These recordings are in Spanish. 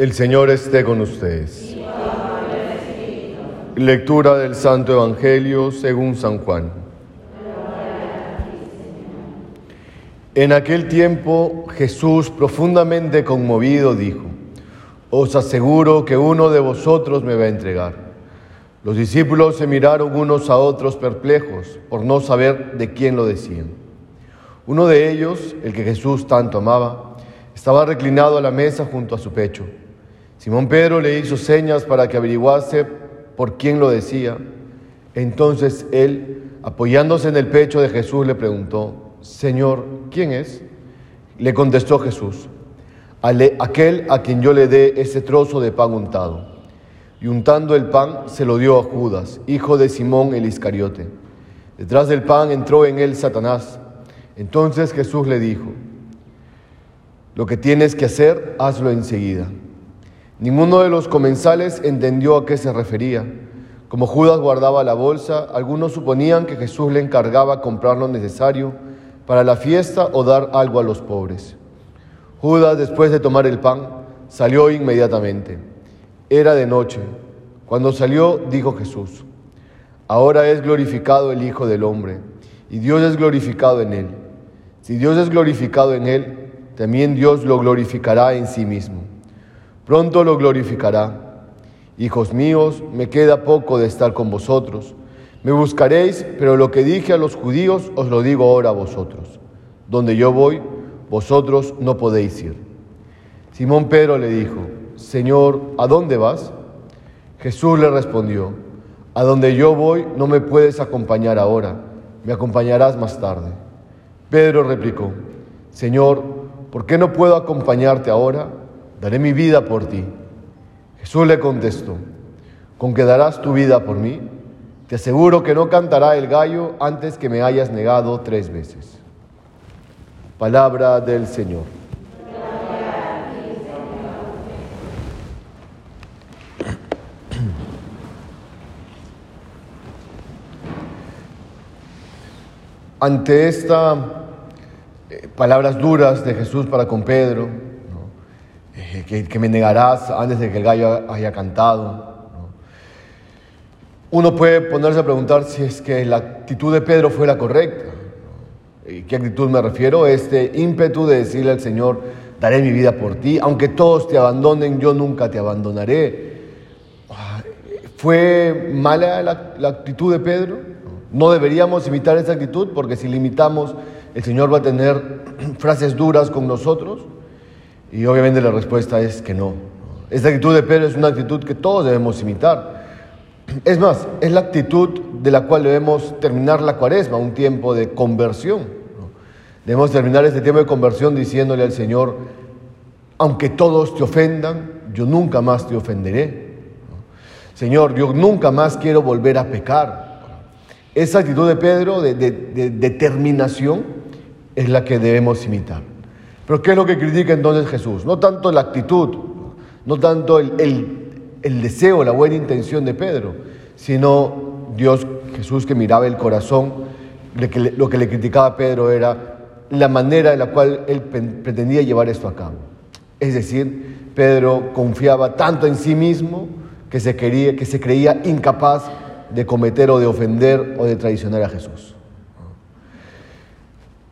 El Señor esté con ustedes. Lectura del Santo Evangelio según San Juan. En aquel tiempo Jesús, profundamente conmovido, dijo, Os aseguro que uno de vosotros me va a entregar. Los discípulos se miraron unos a otros perplejos por no saber de quién lo decían. Uno de ellos, el que Jesús tanto amaba, estaba reclinado a la mesa junto a su pecho. Simón Pedro le hizo señas para que averiguase por quién lo decía. Entonces él, apoyándose en el pecho de Jesús, le preguntó, Señor, ¿quién es? Le contestó Jesús, aquel a quien yo le dé ese trozo de pan untado. Y untando el pan se lo dio a Judas, hijo de Simón el Iscariote. Detrás del pan entró en él Satanás. Entonces Jesús le dijo, lo que tienes que hacer, hazlo enseguida. Ninguno de los comensales entendió a qué se refería. Como Judas guardaba la bolsa, algunos suponían que Jesús le encargaba comprar lo necesario para la fiesta o dar algo a los pobres. Judas, después de tomar el pan, salió inmediatamente. Era de noche. Cuando salió, dijo Jesús, ahora es glorificado el Hijo del Hombre, y Dios es glorificado en él. Si Dios es glorificado en él, también Dios lo glorificará en sí mismo pronto lo glorificará. Hijos míos, me queda poco de estar con vosotros. Me buscaréis, pero lo que dije a los judíos os lo digo ahora a vosotros. Donde yo voy, vosotros no podéis ir. Simón Pedro le dijo, Señor, ¿a dónde vas? Jesús le respondió, A donde yo voy no me puedes acompañar ahora, me acompañarás más tarde. Pedro replicó, Señor, ¿por qué no puedo acompañarte ahora? Daré mi vida por ti. Jesús le contestó, ¿con que darás tu vida por mí? Te aseguro que no cantará el gallo antes que me hayas negado tres veces. Palabra del Señor. Ante estas eh, palabras duras de Jesús para con Pedro, eh, que, me negarás antes de que el gallo haya cantado. Uno puede ponerse a preguntar si es que la actitud de Pedro fue la correcta. ¿Y qué actitud me refiero? Este ímpetu de decirle al Señor, daré mi vida por ti, aunque todos te abandonen, yo nunca te abandonaré. ¿Fue mala la, la actitud de Pedro? No deberíamos imitar esa actitud porque si limitamos, el Señor va a tener frases duras con nosotros. Y obviamente la respuesta es que no. Esta actitud de Pedro es una actitud que todos debemos imitar. Es más, es la actitud de la cual debemos terminar la cuaresma, un tiempo de conversión. Debemos terminar este tiempo de conversión diciéndole al Señor, aunque todos te ofendan, yo nunca más te ofenderé. Señor, yo nunca más quiero volver a pecar. Esa actitud de Pedro de, de determinación es la que debemos imitar. Pero ¿qué es lo que critica entonces Jesús? No tanto la actitud, no tanto el, deseo, la buena intención de Pedro, sino Dios, Jesús que miraba el corazón, lo que le criticaba Pedro era la manera en la cual él pretendía llevar esto a cabo. Es decir, Pedro confiaba tanto en sí mismo que se, quería, que se creía incapaz de cometer o de ofender o de traicionar a Jesús.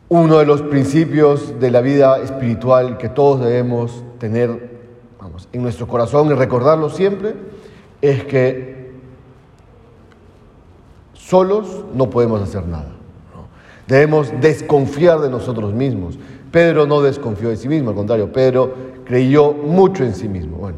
Uno de los principios de la vida espiritual que todos debemos tener vamos, en nuestro corazón y recordarlo siempre es que solos no podemos hacer nada. Debemos desconfiar de nosotros mismos. Pedro no desconfió de sí mismo, al contrario, Pedro creyó mucho en sí mismo. Bueno,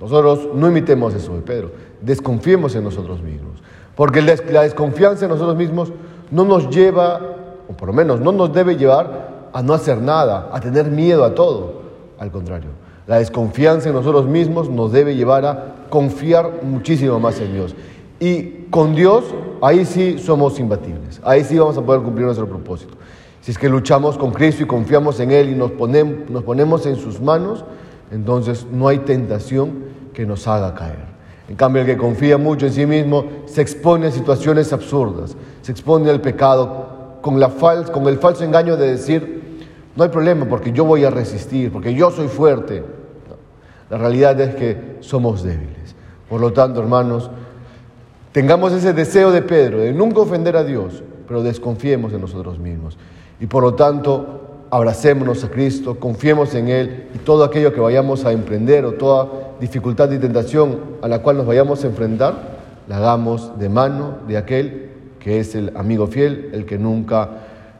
nosotros no imitemos eso de Pedro, desconfiemos en nosotros mismos, porque la desconfianza en nosotros mismos no nos lleva o por lo menos no nos debe llevar a no hacer nada, a tener miedo a todo. Al contrario, la desconfianza en nosotros mismos nos debe llevar a confiar muchísimo más en Dios. Y con Dios, ahí sí somos imbatibles, ahí sí vamos a poder cumplir nuestro propósito. Si es que luchamos con Cristo y confiamos en Él y nos ponemos, nos ponemos en sus manos, entonces no hay tentación que nos haga caer. En cambio, el que confía mucho en sí mismo se expone a situaciones absurdas, se expone al pecado con, la con el falso engaño de decir, no hay problema porque yo voy a resistir, porque yo soy fuerte. La realidad es que somos débiles. Por lo tanto, hermanos, tengamos ese deseo de Pedro de nunca ofender a Dios, pero desconfiemos en nosotros mismos. Y por lo tanto, abracémonos a Cristo, confiemos en Él y todo aquello que vayamos a emprender o toda dificultad y tentación a la cual nos vayamos a enfrentar, la hagamos de mano de aquel que es el amigo fiel, el que nunca,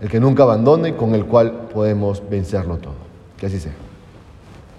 el que nunca abandona y con el cual podemos vencerlo todo. Que así sea.